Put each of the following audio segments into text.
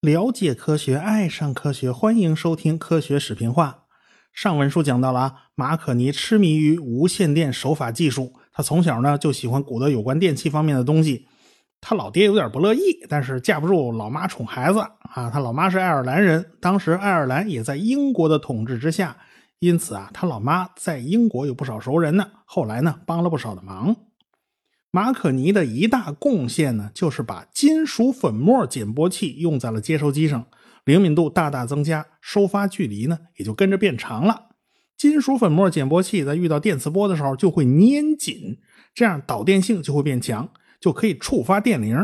了解科学，爱上科学，欢迎收听《科学视频化》。上文书讲到了啊，马可尼痴迷于无线电手法技术，他从小呢就喜欢鼓捣有关电器方面的东西。他老爹有点不乐意，但是架不住老妈宠孩子啊。他老妈是爱尔兰人，当时爱尔兰也在英国的统治之下，因此啊，他老妈在英国有不少熟人呢。后来呢，帮了不少的忙。马可尼的一大贡献呢，就是把金属粉末减波器用在了接收机上，灵敏度大大增加，收发距离呢也就跟着变长了。金属粉末减波器在遇到电磁波的时候就会粘紧，这样导电性就会变强，就可以触发电铃。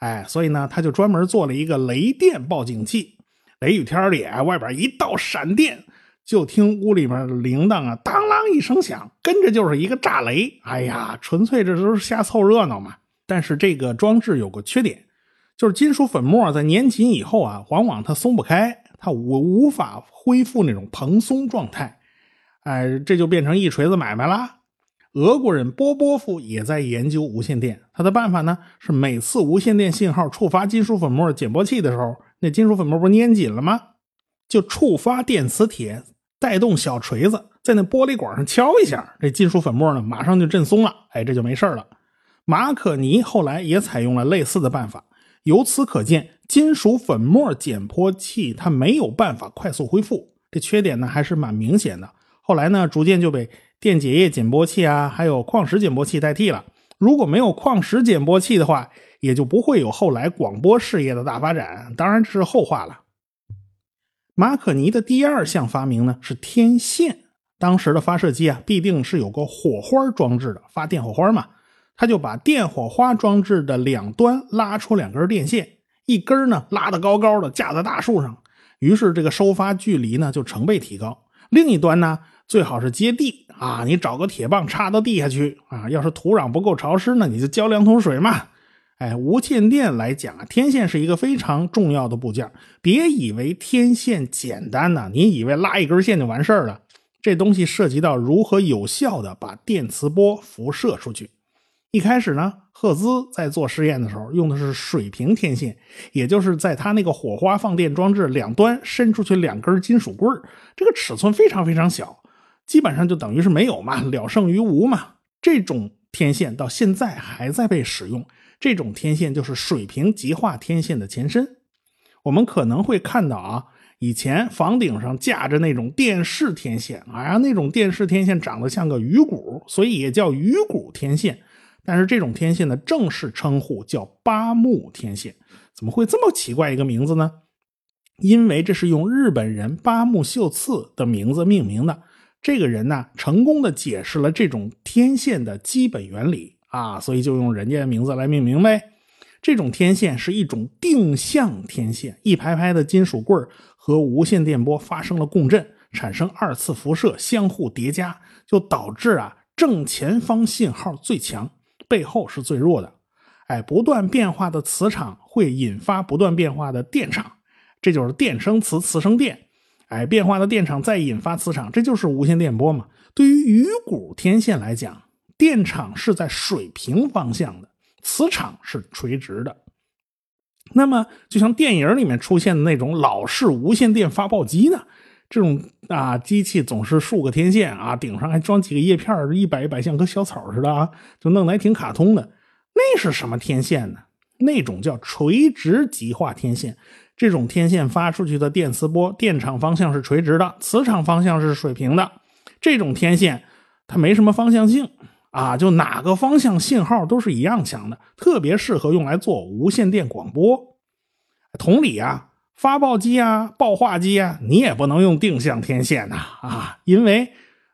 哎，所以呢，他就专门做了一个雷电报警器。雷雨天里，外边一道闪电。就听屋里面铃铛啊，当啷一声响，跟着就是一个炸雷。哎呀，纯粹这都是瞎凑热闹嘛。但是这个装置有个缺点，就是金属粉末在粘紧以后啊，往往它松不开，它无无法恢复那种蓬松状态。哎，这就变成一锤子买卖啦。俄国人波波夫也在研究无线电，他的办法呢是每次无线电信号触发金属粉末减波器的时候，那金属粉末不粘紧了吗？就触发电磁铁。带动小锤子在那玻璃管上敲一下，这金属粉末呢马上就震松了，哎，这就没事了。马可尼后来也采用了类似的办法，由此可见，金属粉末减波器它没有办法快速恢复，这缺点呢还是蛮明显的。后来呢，逐渐就被电解液减波器啊，还有矿石减波器代替了。如果没有矿石减波器的话，也就不会有后来广播事业的大发展。当然这是后话了。马可尼的第二项发明呢是天线。当时的发射机啊，必定是有个火花装置的，发电火花嘛。他就把电火花装置的两端拉出两根电线，一根呢拉得高高的，架在大树上，于是这个收发距离呢就成倍提高。另一端呢最好是接地啊，你找个铁棒插到地下去啊。要是土壤不够潮湿呢，你就浇两桶水嘛。哎，无线电来讲啊，天线是一个非常重要的部件。别以为天线简单呢，你以为拉一根线就完事儿了？这东西涉及到如何有效的把电磁波辐射出去。一开始呢，赫兹在做实验的时候用的是水平天线，也就是在他那个火花放电装置两端伸出去两根金属棍这个尺寸非常非常小，基本上就等于是没有嘛，了胜于无嘛。这种天线到现在还在被使用。这种天线就是水平极化天线的前身。我们可能会看到啊，以前房顶上架着那种电视天线，啊呀，那种电视天线长得像个鱼骨，所以也叫鱼骨天线。但是这种天线的正式称呼叫八木天线。怎么会这么奇怪一个名字呢？因为这是用日本人八木秀次的名字命名的。这个人呢，成功的解释了这种天线的基本原理。啊，所以就用人家的名字来命名呗。这种天线是一种定向天线，一排排的金属棍和无线电波发生了共振，产生二次辐射，相互叠加，就导致啊正前方信号最强，背后是最弱的。哎，不断变化的磁场会引发不断变化的电场，这就是电生磁，磁生电。哎，变化的电场再引发磁场，这就是无线电波嘛。对于鱼骨天线来讲。电场是在水平方向的，磁场是垂直的。那么，就像电影里面出现的那种老式无线电发报机呢？这种啊，机器总是竖个天线啊，顶上还装几个叶片，一摆一摆，像棵小草似的啊，就弄得还挺卡通的。那是什么天线呢？那种叫垂直极化天线。这种天线发出去的电磁波，电场方向是垂直的，磁场方向是水平的。这种天线它没什么方向性。啊，就哪个方向信号都是一样强的，特别适合用来做无线电广播。同理啊，发报机啊、报话机啊，你也不能用定向天线呐啊，因为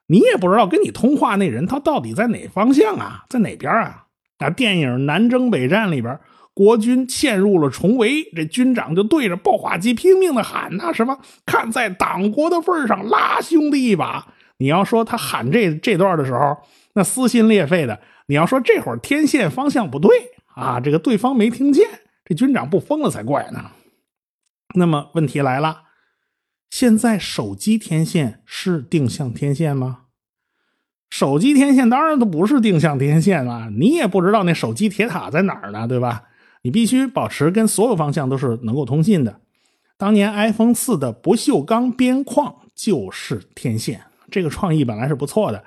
你也不知道跟你通话那人他到底在哪方向啊，在哪边啊？那电影《南征北战》里边，国军陷入了重围，这军长就对着报话机拼命的喊呐，什么看在党国的份上拉兄弟一把。你要说他喊这这段的时候。那撕心裂肺的，你要说这会儿天线方向不对啊，这个对方没听见，这军长不疯了才怪呢。那么问题来了，现在手机天线是定向天线吗？手机天线当然都不是定向天线了，你也不知道那手机铁塔在哪儿呢，对吧？你必须保持跟所有方向都是能够通信的。当年 iPhone 四的不锈钢边框就是天线，这个创意本来是不错的，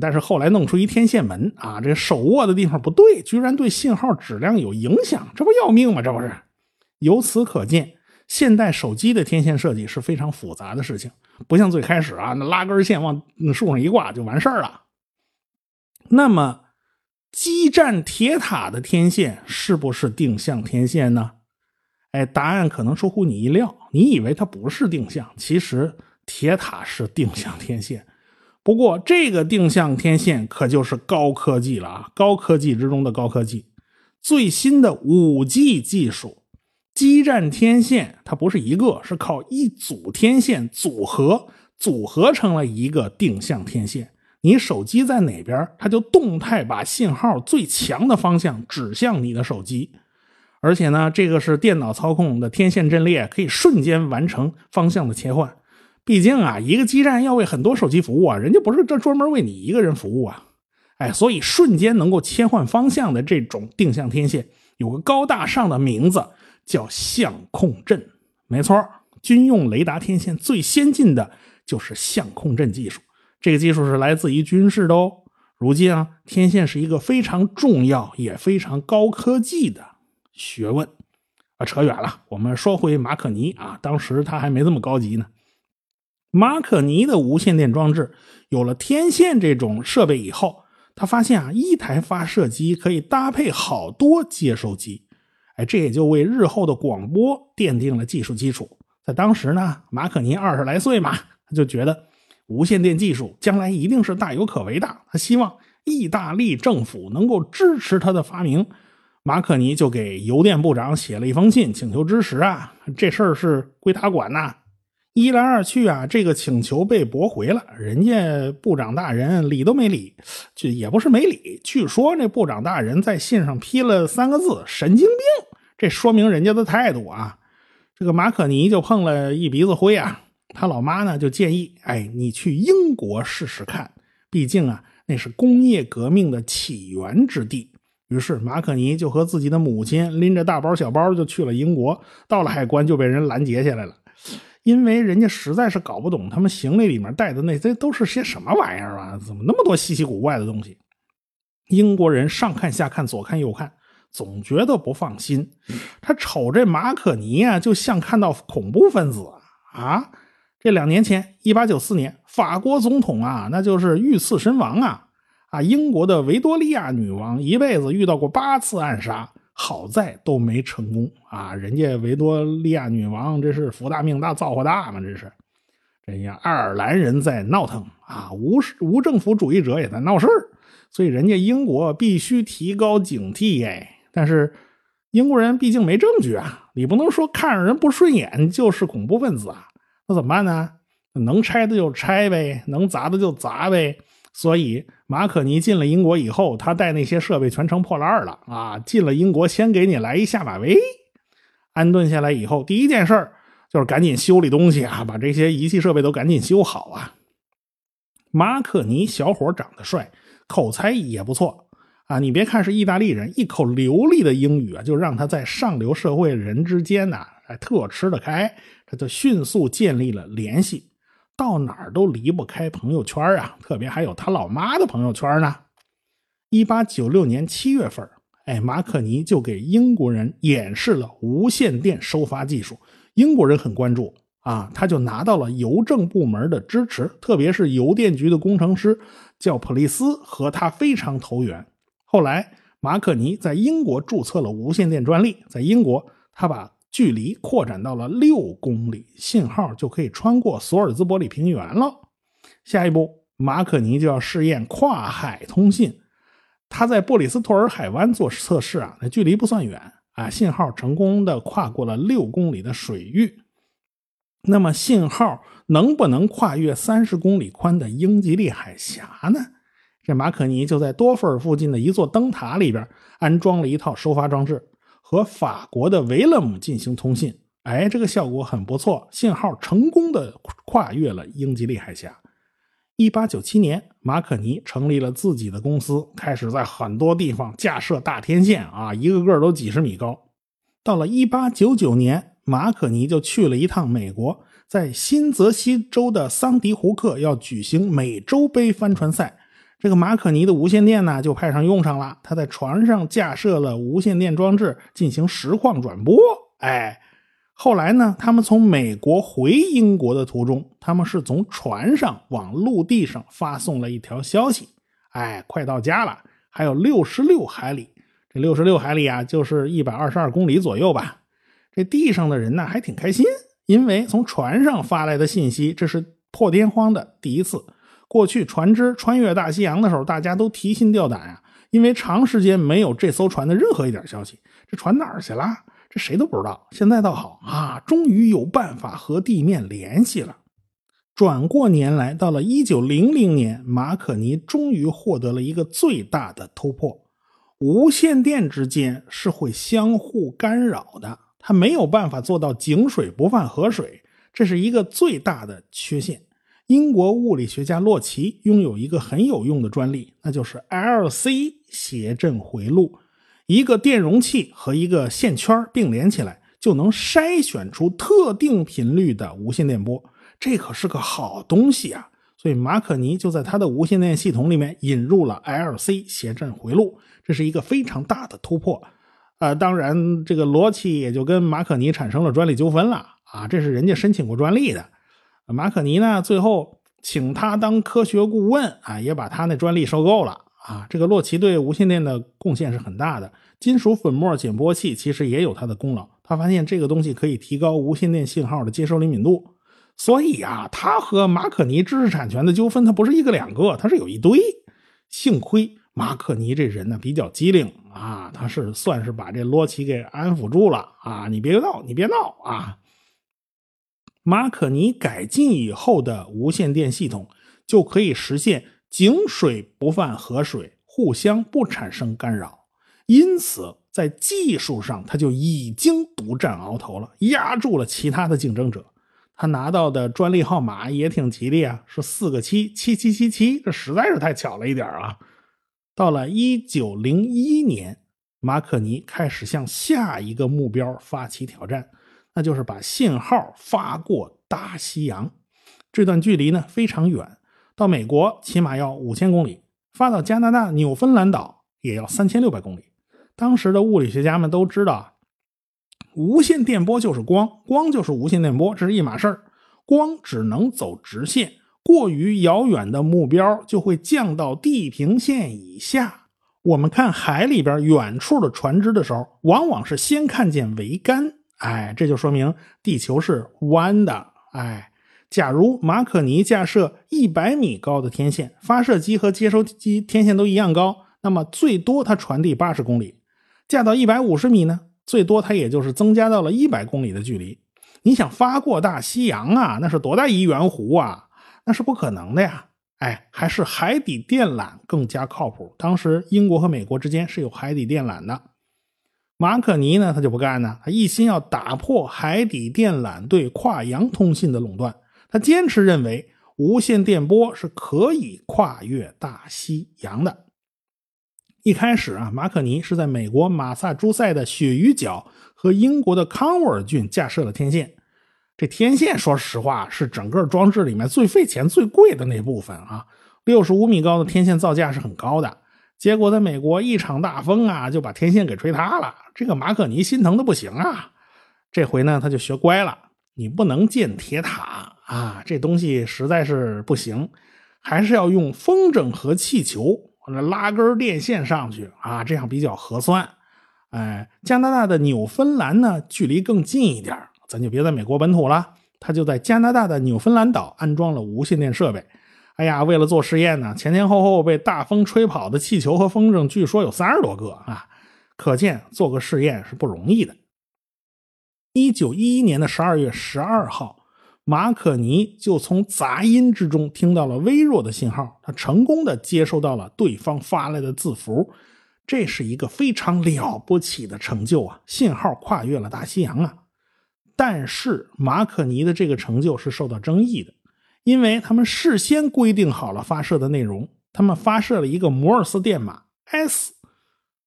但是后来弄出一天线门啊，这手握的地方不对，居然对信号质量有影响，这不要命吗？这不是？由此可见，现代手机的天线设计是非常复杂的事情。不像最开始啊，那拉根线往树上一挂就完事儿了。那么，基站铁塔的天线是不是定向天线呢？哎，答案可能出乎你意料，你以为它不是定向，其实铁塔是定向天线。不过，这个定向天线可就是高科技了啊，高科技之中的高科技，最新的五 G 技术。基站天线它不是一个，是靠一组天线组合，组合成了一个定向天线。你手机在哪边，它就动态把信号最强的方向指向你的手机。而且呢，这个是电脑操控的天线阵列，可以瞬间完成方向的切换。毕竟啊，一个基站要为很多手机服务啊，人家不是这专门为你一个人服务啊。哎，所以瞬间能够切换方向的这种定向天线，有个高大上的名字。叫相控阵，没错，军用雷达天线最先进的就是相控阵技术。这个技术是来自于军事的哦。如今啊，天线是一个非常重要也非常高科技的学问。啊，扯远了，我们说回马可尼啊，当时他还没这么高级呢。马可尼的无线电装置有了天线这种设备以后，他发现啊，一台发射机可以搭配好多接收机。哎，这也就为日后的广播奠定了技术基础。在当时呢，马可尼二十来岁嘛，他就觉得无线电技术将来一定是大有可为的。他希望意大利政府能够支持他的发明。马可尼就给邮电部长写了一封信，请求支持啊。这事儿是归他管呐。一来二去啊，这个请求被驳回了。人家部长大人理都没理，就也不是没理。据说那部长大人在信上批了三个字：“神经病。”这说明人家的态度啊。这个马可尼就碰了一鼻子灰啊。他老妈呢就建议：“哎，你去英国试试看，毕竟啊，那是工业革命的起源之地。”于是马可尼就和自己的母亲拎着大包小包就去了英国。到了海关就被人拦截下来了。因为人家实在是搞不懂他们行李里面带的那些都是些什么玩意儿啊？怎么那么多稀奇古怪的东西？英国人上看下看，左看右看，总觉得不放心。他瞅这马可尼啊，就像看到恐怖分子啊！这两年前，一八九四年，法国总统啊，那就是遇刺身亡啊！啊，英国的维多利亚女王一辈子遇到过八次暗杀。好在都没成功啊！人家维多利亚女王这是福大命大造化大嘛？这是，人家爱尔兰人在闹腾啊，无无政府主义者也在闹事，所以人家英国必须提高警惕哎。但是英国人毕竟没证据啊，你不能说看着人不顺眼就是恐怖分子啊，那怎么办呢？能拆的就拆呗，能砸的就砸呗。所以马可尼进了英国以后，他带那些设备全成破烂了啊！进了英国，先给你来一下马威，安顿下来以后，第一件事就是赶紧修理东西啊，把这些仪器设备都赶紧修好啊。马可尼小伙长得帅，口才也不错啊！你别看是意大利人，一口流利的英语啊，就让他在上流社会人之间呐，还特吃得开，他就迅速建立了联系。到哪儿都离不开朋友圈啊，特别还有他老妈的朋友圈呢。一八九六年七月份，哎，马可尼就给英国人演示了无线电收发技术，英国人很关注啊，他就拿到了邮政部门的支持，特别是邮电局的工程师叫普利斯，和他非常投缘。后来，马可尼在英国注册了无线电专利，在英国，他把。距离扩展到了六公里，信号就可以穿过索尔兹伯里平原了。下一步，马可尼就要试验跨海通信。他在布里斯托尔海湾做测试啊，那距离不算远啊，信号成功的跨过了六公里的水域。那么，信号能不能跨越三十公里宽的英吉利海峡呢？这马可尼就在多弗尔附近的一座灯塔里边安装了一套收发装置。和法国的维勒姆进行通信，哎，这个效果很不错，信号成功的跨越了英吉利海峡。一八九七年，马可尼成立了自己的公司，开始在很多地方架设大天线啊，一个个都几十米高。到了一八九九年，马可尼就去了一趟美国，在新泽西州的桑迪胡克要举行美洲杯帆船赛。这个马可尼的无线电呢，就派上用场了。他在船上架设了无线电装置，进行实况转播。哎。后来呢，他们从美国回英国的途中，他们是从船上往陆地上发送了一条消息。哎，快到家了，还有六十六海里。这六十六海里啊，就是一百二十二公里左右吧。这地上的人呢，还挺开心，因为从船上发来的信息，这是破天荒的第一次。过去船只穿越大西洋的时候，大家都提心吊胆啊，因为长时间没有这艘船的任何一点消息，这船哪儿去了？这谁都不知道，现在倒好啊，终于有办法和地面联系了。转过年来，到了一九零零年，马可尼终于获得了一个最大的突破：无线电之间是会相互干扰的，它没有办法做到井水不犯河水，这是一个最大的缺陷。英国物理学家洛奇拥有一个很有用的专利，那就是 LC 谐振回路。一个电容器和一个线圈并联起来，就能筛选出特定频率的无线电波。这可是个好东西啊！所以马可尼就在他的无线电系统里面引入了 LC 谐振回路，这是一个非常大的突破。呃，当然，这个罗奇也就跟马可尼产生了专利纠纷了啊！这是人家申请过专利的。马可尼呢，最后请他当科学顾问啊，也把他那专利收购了。啊，这个洛奇对无线电的贡献是很大的。金属粉末减波器其实也有它的功劳。他发现这个东西可以提高无线电信号的接收灵敏度。所以啊，他和马可尼知识产权的纠纷，他不是一个两个，他是有一堆。幸亏马可尼这人呢比较机灵啊，他是算是把这洛奇给安抚住了啊，你别闹，你别闹啊。马可尼改进以后的无线电系统就可以实现。井水不犯河水，互相不产生干扰，因此在技术上他就已经独占鳌头了，压住了其他的竞争者。他拿到的专利号码也挺吉利啊，是四个七七七七七，这实在是太巧了一点啊。到了一九零一年，马可尼开始向下一个目标发起挑战，那就是把信号发过大西洋。这段距离呢非常远。到美国起码要五千公里，发到加拿大纽芬兰岛也要三千六百公里。当时的物理学家们都知道，无线电波就是光，光就是无线电波，这是一码事儿。光只能走直线，过于遥远的目标就会降到地平线以下。我们看海里边远处的船只的时候，往往是先看见桅杆，哎，这就说明地球是弯的，哎。假如马可尼架设一百米高的天线，发射机和接收机天线都一样高，那么最多它传递八十公里。架到一百五十米呢，最多它也就是增加到了一百公里的距离。你想发过大西洋啊，那是多大一圆弧啊，那是不可能的呀。哎，还是海底电缆更加靠谱。当时英国和美国之间是有海底电缆的。马可尼呢，他就不干呢，他一心要打破海底电缆对跨洋通信的垄断。他坚持认为无线电波是可以跨越大西洋的。一开始啊，马可尼是在美国马萨诸塞的鳕鱼角和英国的康沃尔郡架设了天线。这天线说实话是整个装置里面最费钱、最贵的那部分啊。六十五米高的天线造价是很高的，结果在美国一场大风啊，就把天线给吹塌了。这个马可尼心疼的不行啊。这回呢，他就学乖了，你不能建铁塔。啊，这东西实在是不行，还是要用风筝和气球或者拉根电线上去啊，这样比较合算。哎，加拿大的纽芬兰呢，距离更近一点，咱就别在美国本土了，他就在加拿大的纽芬兰岛安装了无线电设备。哎呀，为了做实验呢，前前后后被大风吹跑的气球和风筝，据说有三十多个啊，可见做个试验是不容易的。一九一一年的十二月十二号。马可尼就从杂音之中听到了微弱的信号，他成功的接收到了对方发来的字符，这是一个非常了不起的成就啊！信号跨越了大西洋啊！但是马可尼的这个成就是受到争议的，因为他们事先规定好了发射的内容，他们发射了一个摩尔斯电码 S。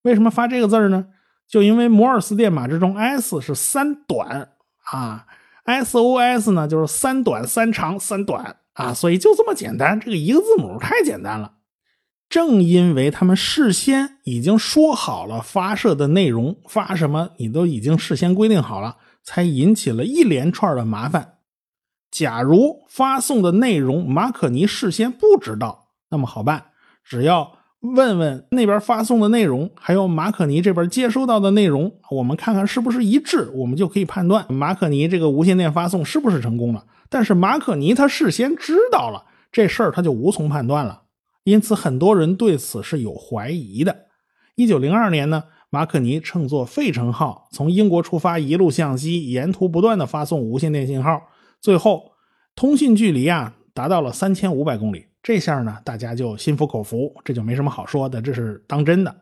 为什么发这个字呢？就因为摩尔斯电码之中 S 是三短啊，SOS 呢就是三短三长三短啊，所以就这么简单，这个一个字母太简单了。正因为他们事先已经说好了发射的内容，发什么你都已经事先规定好了，才引起了一连串的麻烦。假如发送的内容马可尼事先不知道，那么好办，只要问问那边发送的内容，还有马可尼这边接收到的内容，我们看看是不是一致，我们就可以判断马可尼这个无线电发送是不是成功了。但是马可尼他事先知道了这事儿，他就无从判断了。因此，很多人对此是有怀疑的。一九零二年呢，马可尼乘坐费城号从英国出发，一路向西，沿途不断的发送无线电信号，最后通信距离啊达到了三千五百公里。这下呢，大家就心服口服，这就没什么好说的，这是当真的。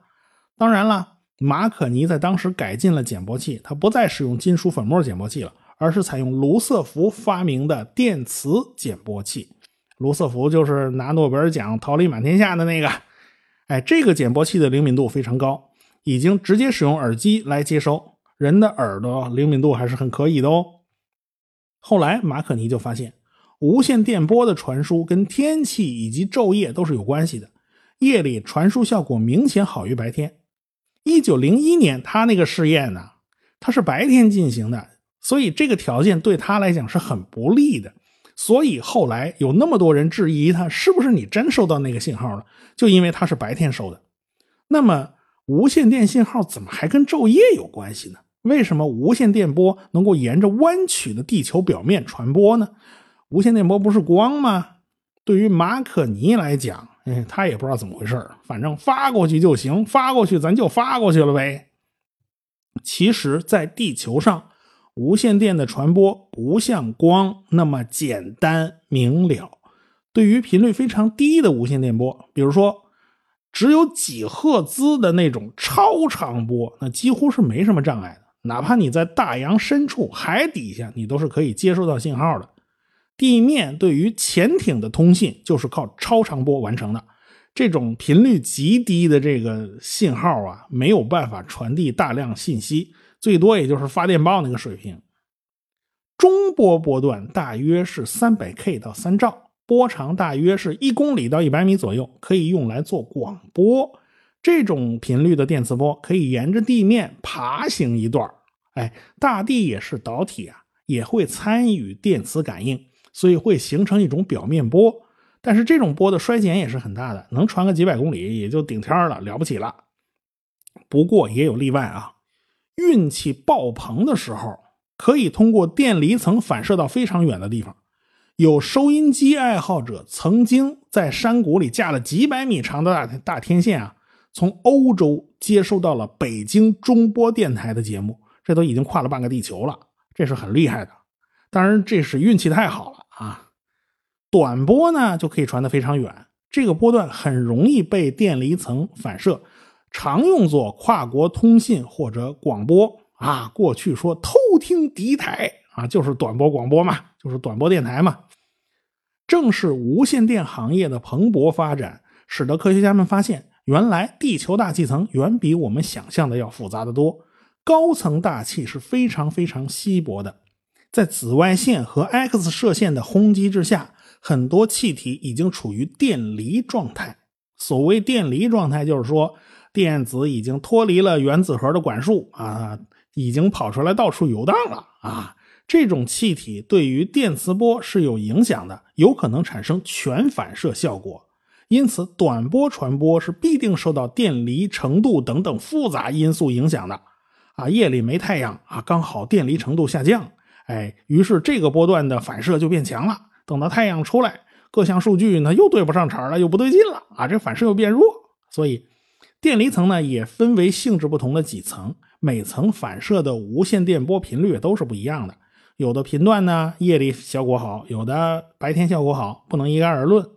当然了，马可尼在当时改进了减波器，他不再使用金属粉末减波器了，而是采用卢瑟福发明的电磁减波器。卢瑟福就是拿诺贝尔奖桃李满天下的那个，哎，这个减波器的灵敏度非常高，已经直接使用耳机来接收，人的耳朵灵敏度还是很可以的哦。后来马可尼就发现，无线电波的传输跟天气以及昼夜都是有关系的，夜里传输效果明显好于白天。一九零一年他那个试验呢，他是白天进行的，所以这个条件对他来讲是很不利的。所以后来有那么多人质疑他是不是你真收到那个信号了？就因为他是白天收的。那么无线电信号怎么还跟昼夜有关系呢？为什么无线电波能够沿着弯曲的地球表面传播呢？无线电波不是光吗？对于马可尼来讲，哎，他也不知道怎么回事反正发过去就行，发过去咱就发过去了呗。其实，在地球上。无线电的传播不像光那么简单明了。对于频率非常低的无线电波，比如说只有几赫兹的那种超长波，那几乎是没什么障碍的。哪怕你在大洋深处、海底下，你都是可以接收到信号的。地面对于潜艇的通信就是靠超长波完成的。这种频率极低的这个信号啊，没有办法传递大量信息。最多也就是发电报那个水平，中波波段大约是三百 K 到三兆，波长大约是一公里到一百米左右，可以用来做广播。这种频率的电磁波可以沿着地面爬行一段哎，大地也是导体啊，也会参与电磁感应，所以会形成一种表面波。但是这种波的衰减也是很大的，能传个几百公里也就顶天了，了不起了。不过也有例外啊。运气爆棚的时候，可以通过电离层反射到非常远的地方。有收音机爱好者曾经在山谷里架了几百米长的大大天线啊，从欧洲接收到了北京中波电台的节目，这都已经跨了半个地球了，这是很厉害的。当然，这是运气太好了啊。短波呢就可以传得非常远，这个波段很容易被电离层反射。常用作跨国通信或者广播啊，过去说偷听敌台啊，就是短波广播嘛，就是短波电台嘛。正是无线电行业的蓬勃发展，使得科学家们发现，原来地球大气层远比我们想象的要复杂的多，高层大气是非常非常稀薄的，在紫外线和 X 射线的轰击之下，很多气体已经处于电离状态。所谓电离状态，就是说。电子已经脱离了原子核的管束啊，已经跑出来到处游荡了啊！这种气体对于电磁波是有影响的，有可能产生全反射效果。因此，短波传播是必定受到电离程度等等复杂因素影响的啊！夜里没太阳啊，刚好电离程度下降，哎，于是这个波段的反射就变强了。等到太阳出来，各项数据呢又对不上茬了，又不对劲了啊！这反射又变弱，所以。电离层呢也分为性质不同的几层，每层反射的无线电波频率都是不一样的。有的频段呢夜里效果好，有的白天效果好，不能一概而论。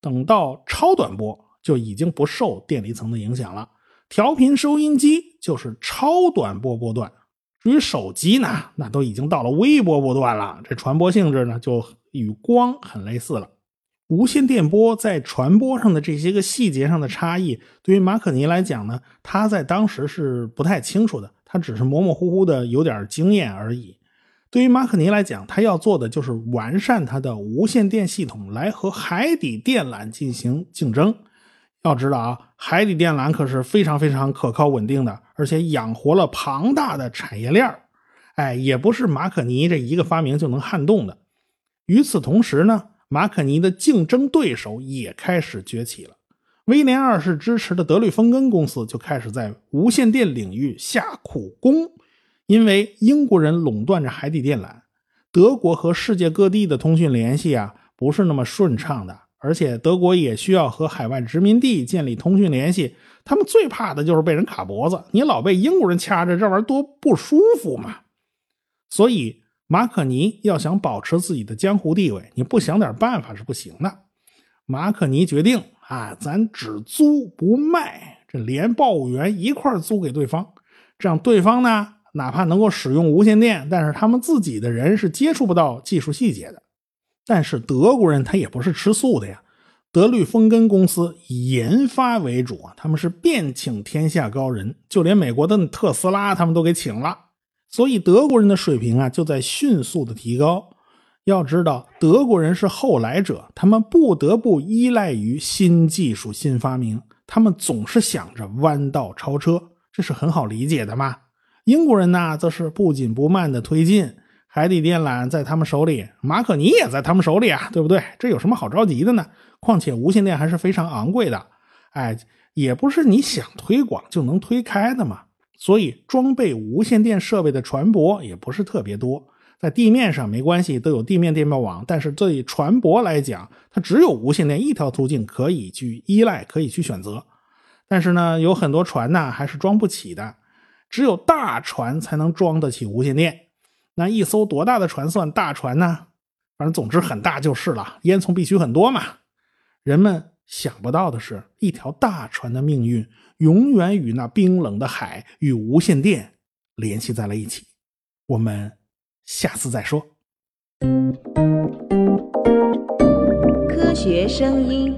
等到超短波就已经不受电离层的影响了。调频收音机就是超短波波段，至于手机呢，那都已经到了微波波段了，这传播性质呢就与光很类似了。无线电波在传播上的这些个细节上的差异，对于马可尼来讲呢，他在当时是不太清楚的，他只是模模糊糊的有点经验而已。对于马可尼来讲，他要做的就是完善他的无线电系统，来和海底电缆进行竞争。要知道啊，海底电缆可是非常非常可靠稳定的，而且养活了庞大的产业链哎，也不是马可尼这一个发明就能撼动的。与此同时呢。马可尼的竞争对手也开始崛起了。威廉二世支持的德律风根公司就开始在无线电领域下苦功，因为英国人垄断着海底电缆，德国和世界各地的通讯联系啊不是那么顺畅的，而且德国也需要和海外殖民地建立通讯联系，他们最怕的就是被人卡脖子，你老被英国人掐着，这玩意儿多不舒服嘛。所以。马可尼要想保持自己的江湖地位，你不想点办法是不行的。马可尼决定啊，咱只租不卖，这连报务员一块租给对方，这样对方呢，哪怕能够使用无线电，但是他们自己的人是接触不到技术细节的。但是德国人他也不是吃素的呀，德律风根公司以研发为主啊，他们是遍请天下高人，就连美国的特斯拉他们都给请了。所以德国人的水平啊就在迅速的提高。要知道，德国人是后来者，他们不得不依赖于新技术、新发明，他们总是想着弯道超车，这是很好理解的嘛。英国人呢，则是不紧不慢的推进，海底电缆在他们手里，马可尼也在他们手里啊，对不对？这有什么好着急的呢？况且无线电还是非常昂贵的，哎，也不是你想推广就能推开的嘛。所以，装备无线电设备的船舶也不是特别多，在地面上没关系，都有地面电报网。但是对船舶来讲，它只有无线电一条途径可以去依赖，可以去选择。但是呢，有很多船呢还是装不起的，只有大船才能装得起无线电。那一艘多大的船算大船呢？反正总之很大就是了，烟囱必须很多嘛。人们。想不到的是，一条大船的命运永远与那冰冷的海与无线电联系在了一起。我们下次再说。科学声音。